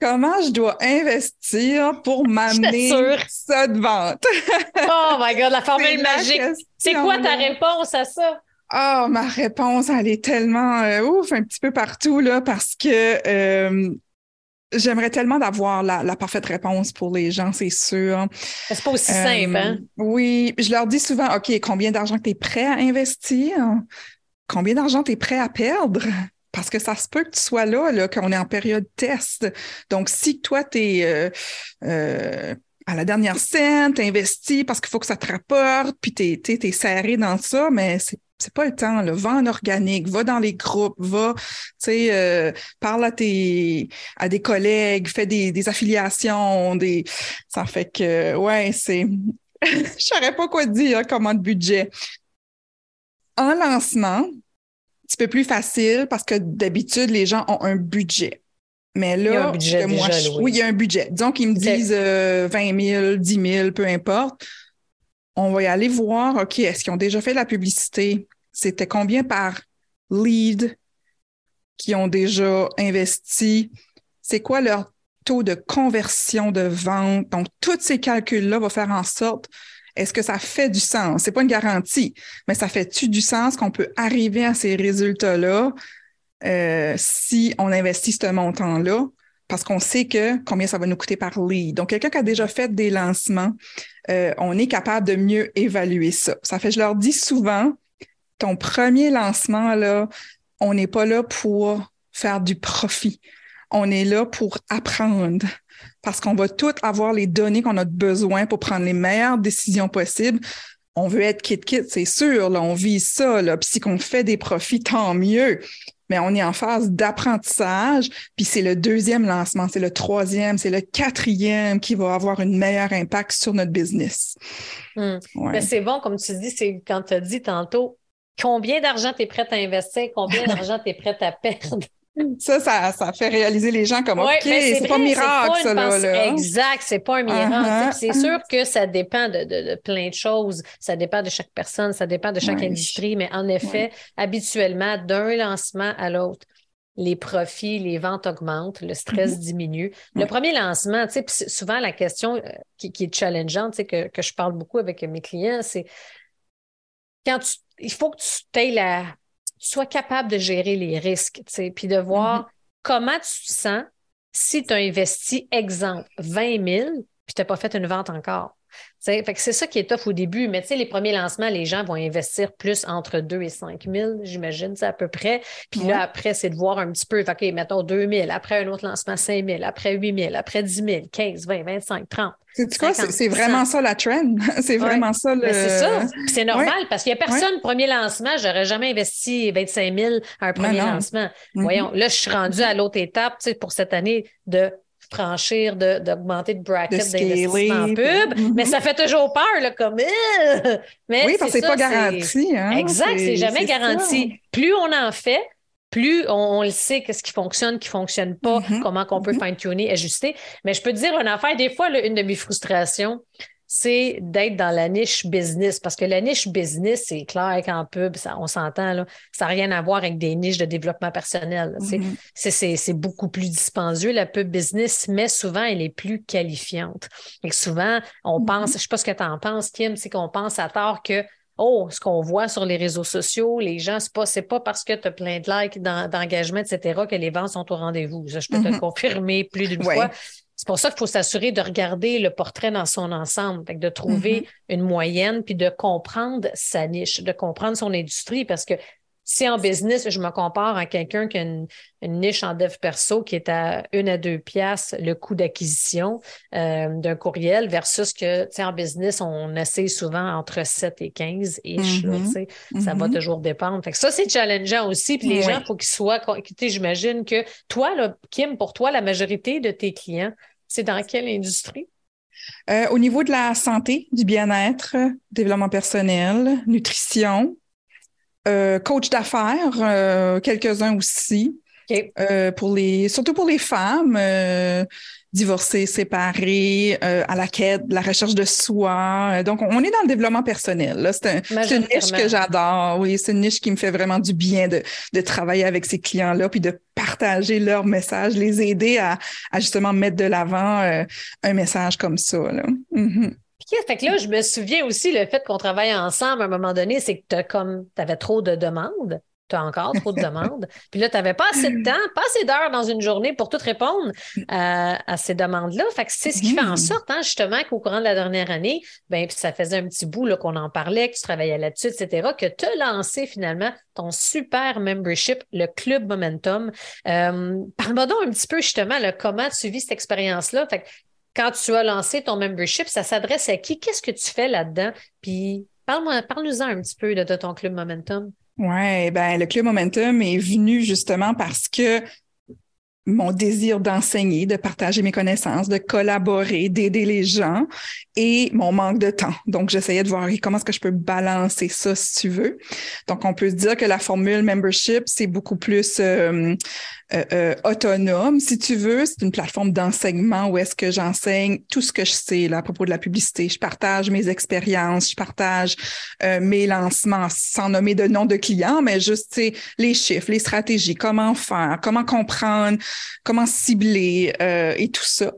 S1: Comment je dois investir pour m'amener ça de vente?
S2: oh my God, la formule magique. C'est quoi ta réponse à ça?
S1: Oh, ma réponse, elle est tellement euh, ouf, un petit peu partout, là, parce que euh, j'aimerais tellement d'avoir la, parfaite réponse pour les gens, c'est sûr.
S2: C'est pas aussi simple, hein? Euh,
S1: oui, je leur dis souvent, OK, combien d'argent tu es prêt à investir? Combien d'argent tu es prêt à perdre? Parce que ça se peut que tu sois là, là qu'on est en période test. Donc, si toi, tu es euh, euh, à la dernière scène, tu investi parce qu'il faut que ça te rapporte, puis tu es, serré dans ça, mais c'est c'est pas le temps. Va en organique, va dans les groupes, va, tu sais, euh, parle à tes, à des collègues, fais des, des affiliations, des, ça fait que, ouais, c'est, je saurais pas quoi dire comment de budget. En lancement, petit peu plus facile parce que d'habitude, les gens ont un budget. Mais là,
S2: Il y a un budget
S1: moi, je- oui, il y a un budget. Disons qu'ils me disent euh, 20 000, 10 000, peu importe. On va y aller voir, OK, est-ce qu'ils ont déjà fait de la publicité? C'était combien par lead qui ont déjà investi? C'est quoi leur taux de conversion de vente? Donc, tous ces calculs-là vont faire en sorte, est-ce que ça fait du sens? C'est pas une garantie, mais ça fait-tu du sens qu'on peut arriver à ces résultats-là euh, si on investit ce montant-là? Parce qu'on sait que combien ça va nous coûter par lead. Donc, quelqu'un qui a déjà fait des lancements, euh, on est capable de mieux évaluer ça. Ça fait, je leur dis souvent, ton premier lancement, là, on n'est pas là pour faire du profit. On est là pour apprendre parce qu'on va tout avoir les données qu'on a besoin pour prendre les meilleures décisions possibles. On veut être kit-kit, c'est sûr, là, on vise ça, là. Puis si qu'on fait des profits, tant mieux. Mais on est en phase d'apprentissage, puis c'est le deuxième lancement, c'est le troisième, c'est le quatrième qui va avoir un meilleur impact sur notre business.
S2: Hmm.
S1: Ouais.
S2: Mais c'est bon, comme tu dis, c'est quand tu as dit tantôt, combien d'argent tu es prête à investir, combien d'argent tu es prête à perdre?
S1: Ça, ça, ça fait réaliser les gens comme,
S2: Ouais,
S1: OK,
S2: ben,
S1: c'est pas miracle,
S2: pas
S1: ça, là.
S2: Exact, c'est pas un miracle.
S1: Uh-huh.
S2: puis C'est sûr que ça dépend de, de- de plein de choses. Ça dépend de chaque personne, ça dépend de chaque
S1: Ouais.
S2: industrie. Mais en effet, habituellement, d'un lancement à l'autre, les profits, les ventes augmentent, le stress diminue. Le
S1: Mm-hmm.
S2: Premier lancement, tu sais, souvent la question euh, qui, qui est challengeante, tu sais, que, que je parle beaucoup avec mes clients, c'est quand tu, il faut que tu aies la, sois capable de gérer les risques, tu sais, puis de voir
S1: Mm-hmm.
S2: comment tu te sens si tu as investi, exemple, 20 000, puis tu n'as pas fait une vente encore. Fait que c'est ça qui est tough au début, mais tu sais, les premiers lancements, les gens vont investir plus entre 2 et 5 000, j'imagine, c'est à peu près. Puis
S1: Ouais.
S2: là, après, c'est de voir un petit peu, OK, mettons 2 000, après un autre lancement, 5 000, après 8 000, après 10 000, 15, 20, 25, 30.
S1: C'est quoi? C'est
S2: 50,
S1: c'est vraiment ça la trend? C'est
S2: Ouais.
S1: vraiment ça le.
S2: Mais c'est ça. C'est normal parce qu'il n'y a personne, premier lancement, j'aurais jamais investi 25 000 à un premier
S1: non.
S2: lancement.
S1: Mhm.
S2: Voyons, là, je suis rendue à l'autre étape, tu sais, pour cette année de franchir, de- d'augmenter de, bracket
S1: De
S2: d'investissement en pub.
S1: mhm.
S2: Mais ça fait toujours peur, là, comme. euh! Mais
S1: Oui, parce que c'est pas garanti. Hein?
S2: Exact, c'est jamais garanti. Plus on en fait, plus on, on le sait, qu'est-ce qui fonctionne, qui fonctionne pas,
S1: Mhm.
S2: comment qu'on peut
S1: Mhm.
S2: fine-tuner, ajuster. Mais je peux te dire une affaire, des fois, là, une de mes frustrations, c'est d'être dans la niche business. Parce que la niche business, c'est clair qu'en pub, ça, on s'entend, là, ça n'a rien à voir avec des niches de développement personnel. là. C'est- c'est- C'est c'est beaucoup plus dispendieux, la pub business, mais souvent, elle est plus qualifiante. Et souvent, on
S1: Mhm.
S2: pense, je sais pas ce que tu en penses, Kim, c'est qu'on pense à tort que Oh, ce qu'on voit sur les réseaux sociaux, les gens, c'est pas, c'est pas parce que tu as plein de likes, d'en- d'engagement, etc., que les ventes sont au rendez-vous. Ça, je peux te le
S1: Mhm.
S2: confirmer plus d'une
S1: Ouais.
S2: fois. C'est pour ça qu'il faut s'assurer de regarder le portrait dans son ensemble, de trouver
S1: Mm-hmm.
S2: une moyenne, puis de comprendre sa niche, de comprendre son industrie, parce que si en business, je me compare à quelqu'un qui a une, une niche en dev perso qui est à une à deux piastres le coût d'acquisition euh, d'un courriel versus que, tu sais, en business, on essaie souvent entre 7 et 15 ish, là,
S1: Mhm.
S2: sais. Ça va
S1: Mhm.
S2: toujours dépendre. Fait que ça, c'est challengeant aussi. Puis les
S1: Oui.
S2: gens, il faut qu'ils soient, tu sais, j'imagine que toi, là, Kim, pour toi, la majorité de tes clients, c'est dans quelle industrie?
S1: Euh, au niveau de la santé, du bien-être, développement personnel, nutrition, euh, coach d'affaires, euh, quelques-uns aussi. Euh, pour les, surtout pour les femmes euh, divorcées, séparées, euh, à la quête, la recherche de soi. Donc, on est dans le développement personnel. là. C'est un- une niche que j'adore. Oui, c'est une niche qui me fait vraiment du bien de, de travailler avec ces clients-là, puis de partager leur message, les aider à, à justement mettre de l'avant euh, un message comme ça. Là. Mhm.
S2: Fait que là, je me souviens aussi, le fait qu'on travaille ensemble à un moment donné, c'est que tu comme, avais trop de demandes. Tu as encore trop de demandes. Puis là, tu n'avais pas assez de temps, pas assez d'heures dans une journée pour tout répondre à, à ces demandes-là. Fait que c'est ce qui fait en
S1: Mhm.
S2: sorte, hein, justement, qu'au courant de la dernière année, ben, puis ça faisait un petit bout là, qu'on en parlait, que tu travaillais là-dessus, etc., que tu as lancé finalement ton super membership, le Club Momentum. Euh, Parle-moi donc un petit peu justement là, comment tu vis cette expérience-là? Fait que quand tu as lancé ton membership, ça s'adresse à qui? Qu'est-ce que tu fais là-dedans? Puis Parle-moi, parle-nous-en un petit peu de, ton club Momentum.
S1: Ouais, ben le club Momentum est venu justement parce que mon désir d'enseigner, de partager mes connaissances, de collaborer, d'aider les gens et mon manque de temps. Donc, j'essayais de voir comment est-ce que je peux balancer ça, si tu veux? Donc, on peut se dire que la formule membership, c'est beaucoup plus euh, euh, euh, autonome, si tu veux. C'est une plateforme d'enseignement où est-ce que j'enseigne tout ce que je sais là, à propos de la publicité. Je partage mes expériences, je partage euh, mes lancements, sans nommer de nom de clients, mais juste les chiffres, les stratégies, comment faire, comment comprendre, comment cibler et tout ça.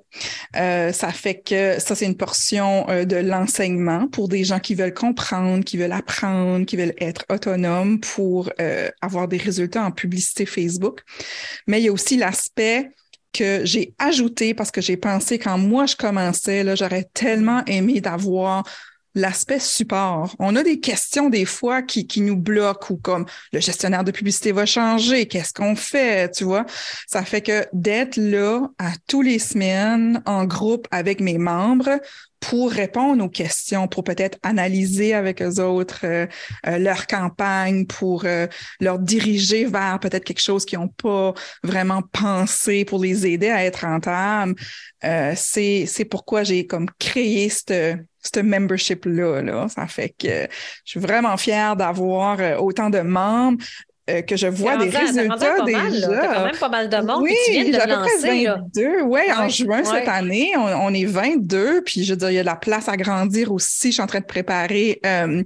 S1: ça fait que ça, c'est une portion de l'enseignement pour des gens qui veulent comprendre, qui veulent apprendre, qui veulent être autonomes pour avoir des résultats en publicité Facebook. Mais il y a aussi l'aspect que j'ai ajouté parce que j'ai pensé quand moi je commençais, là, j'aurais tellement aimé d'avoir l'aspect support. On a des questions des fois qui, qui nous bloquent ou comme le gestionnaire de publicité va changer, qu'est-ce qu'on fait, tu vois? Ça fait que d'être là à tous les semaines en groupe avec mes membres pour répondre aux questions, pour peut-être analyser avec eux autres euh, euh, leur campagne, pour euh, leur diriger vers peut-être quelque chose qu'ils n'ont pas vraiment pensé pour les aider à être rentables. c'est, c'est pourquoi j'ai comme créé cette, cette membership-là. Là. Ça fait que je suis vraiment fière d'avoir autant de membres. Euh, que je vois des résultats déjà.
S2: quand même pas mal de monde. Oui, tu viens de lancer.
S1: 22. Ouais, en juin cette année, on, est 22. Puis je veux dire, il y a de la place à grandir aussi. Je suis en train de préparer euh,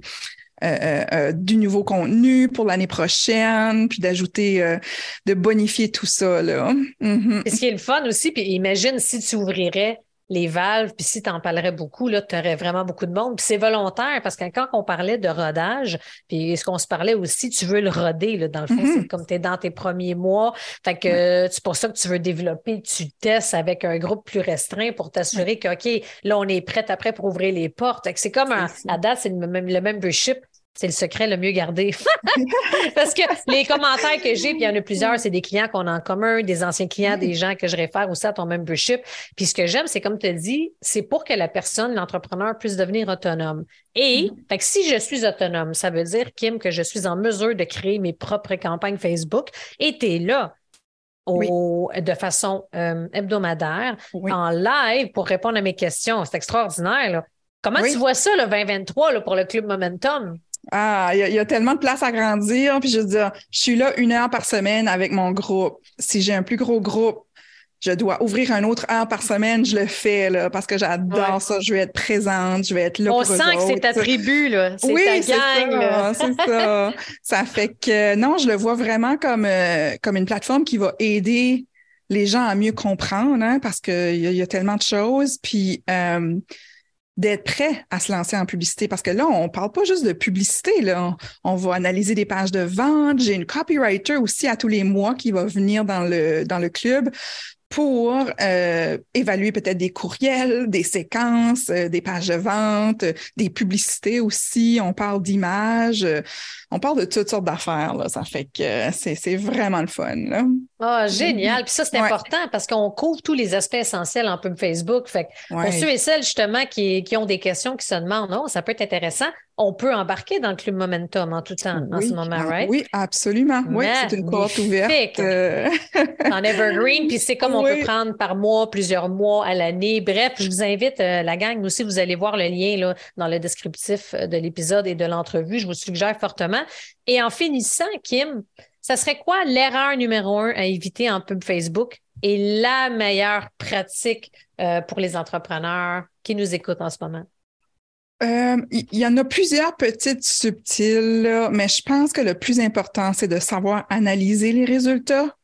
S1: euh, du nouveau contenu pour l'année prochaine, puis d'ajouter, de bonifier tout ça. Là.
S2: Mm-hmm. Ce qui est le fun aussi, puis imagine si tu ouvrirais les valves, puis si tu en parlerais beaucoup, là, tu aurais vraiment beaucoup de monde. Puis c'est volontaire parce que quand on parlait de rodage, puis ce qu'on se parlait aussi, tu veux le roder, là, dans le fond, mm-hmm. c'est comme tu es dans tes premiers mois. Fait que c'est pour ça que tu veux développer, tu testes avec un groupe plus restreint pour t'assurer que, OK, là, on est prêt après pour ouvrir les portes. C'est comme un, à date, c'est le même, le membership c'est le secret le mieux gardé. Parce que les commentaires que j'ai, puis il y en a plusieurs, c'est des clients qu'on a en commun, des anciens clients, des gens que je réfère aussi à ton membership. Puis ce que j'aime, c'est comme tu as dit, c'est pour que la personne, l'entrepreneur, puisse devenir autonome. Et mm-hmm. fait que si je suis autonome, ça veut dire, Kim, que je suis en mesure de créer mes propres campagnes Facebook. Et tu es là. de façon euh, hebdomadaire, en live pour répondre à mes questions. C'est extraordinaire. Comment tu vois ça, le 2023, là, pour le Club Momentum?
S1: Ah, il y, a tellement de place à grandir. Puis je veux dire, je suis là une heure par semaine avec mon groupe. Si j'ai un plus gros groupe, je dois ouvrir un autre heure par semaine, je le fais là, parce que j'adore ça. Je vais être présente, je vais être là.
S2: On sent que c'est ta tribu, là. C'est
S1: oui,
S2: ta gang.
S1: C'est ça. ça fait que non, je le vois vraiment comme, euh, comme une plateforme qui va aider les gens à mieux comprendre, hein, parce qu'il y, y, a tellement de choses. Puis euh, d'être prêt à se lancer en publicité parce que là, on parle pas juste de publicité, là. On, va analyser des pages de vente. J'ai une copywriter aussi à tous les mois qui va venir dans le, dans le club pour euh, évaluer peut-être des courriels, des séquences, euh, des pages de vente, des publicités aussi. On parle d'images, euh, on parle de toutes sortes d'affaires. Là. Ça fait que c'est vraiment le fun. Là.
S2: Ah, génial. Puis ça, c'est important parce qu'on couvre tous les aspects essentiels en pub Facebook. Fait que pour ceux et celles justement qui, qui ont des questions, qui se demandent, non, ça peut être intéressant on peut embarquer dans le club Momentum en tout temps en ce moment, ah, right?
S1: Oui, absolument. Oui, c'est une porte ouverte.
S2: Euh. en Evergreen, puis c'est comme on peut prendre par mois, plusieurs mois à l'année. Bref, je vous invite, euh, la gang aussi, vous allez voir le lien là, dans le descriptif euh, de l'épisode et de l'entrevue. Je vous suggère fortement. Et en finissant, Kim, ça serait quoi l'erreur numéro un à éviter en pub Facebook et la meilleure pratique pour les entrepreneurs qui nous écoutent en ce moment?
S1: Euh, il y, en a plusieurs petites subtiles, mais je pense que le plus important, c'est de savoir analyser les résultats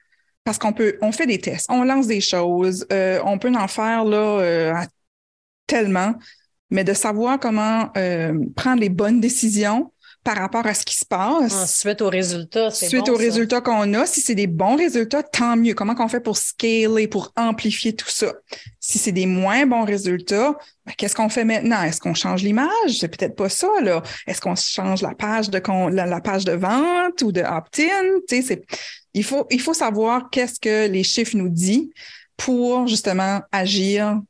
S1: parce qu'on peut, on fait des tests, on lance des choses, euh, on peut en faire là euh, tellement, mais de savoir comment prendre les bonnes décisions par rapport à ce qui se passe.
S2: Ah, suite aux résultats, c'est
S1: Suite aux résultats qu'on a, si c'est des bons résultats, tant mieux. Comment qu'on fait pour scaler, pour amplifier tout ça? Si c'est des moins bons résultats, ben, qu'est-ce qu'on fait maintenant? Est-ce qu'on change l'image? C'est peut-être pas ça, là. Est-ce qu'on change la page de la, page de vente ou de opt-in? Il faut, il faut savoir qu'est-ce que les chiffres nous disent pour justement agir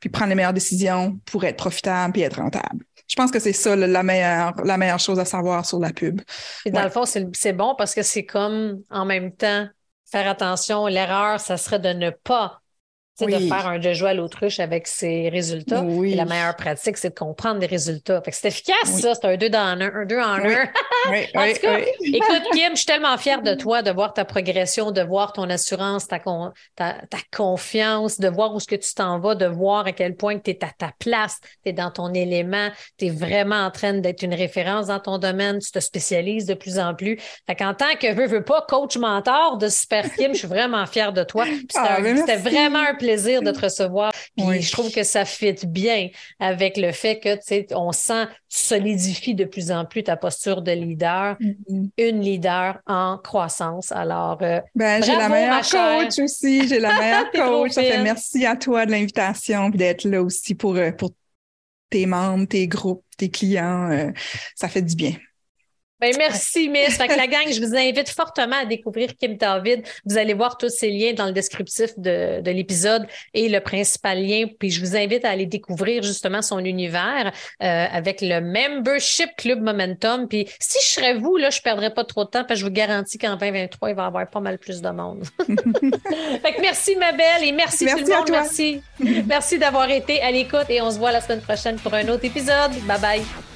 S1: puis prendre les meilleures décisions pour être profitable puis être rentable. Je pense que c'est ça la meilleure, la meilleure chose à savoir sur la pub.
S2: Et dans le fond, c'est bon parce que c'est comme en même temps faire attention. L'erreur, ça serait de ne pas de faire un de jouer à l'autruche avec ses résultats. la meilleure pratique, c'est de comprendre les résultats. Fait que c'est efficace, ça. C'est un deux dans un, un deux en un. en tout cas, écoute, Kim, je suis tellement fière de toi, de voir ta progression, de voir ton assurance, ta, ta, confiance, de voir où est-ce que tu t'en vas, de voir à quel point tu es à ta place, tu es dans ton élément, tu es vraiment en train d'être une référence dans ton domaine, tu te spécialises de plus en plus. Fait qu'en tant que veux, veux pas, coach mentor de Super Kim, je suis vraiment fière de toi. Ah, ben c'était vraiment un plaisir plaisir de te recevoir. Puis je trouve que ça fit bien avec le fait que, tu sais, on sent, solidifie de plus en plus ta posture de leader, mm-hmm. une leader en croissance. Alors, euh,
S1: ben, j'ai la meilleure coach aussi. J'ai la meilleure coach. Ça fait merci à toi de l'invitation et d'être là aussi pour, euh, pour tes membres, tes groupes, tes clients. Euh, ça fait du bien.
S2: Ben, merci, Miss. Fait que la gang, je vous invite fortement à découvrir Kim David. Vous allez voir tous ces liens dans le descriptif de, de l'épisode et le principal lien. Puis je vous invite à aller découvrir justement son univers euh, avec le Membership Club Momentum. Puis si je serais vous, là, je perdrais pas trop de temps parce que je vous garantis qu'en 2023, il va y avoir pas mal plus de monde. fait que merci, ma belle, et merci, merci tout le monde. Merci. merci d'avoir été à l'écoute et on se voit la semaine prochaine pour un autre épisode. Bye bye.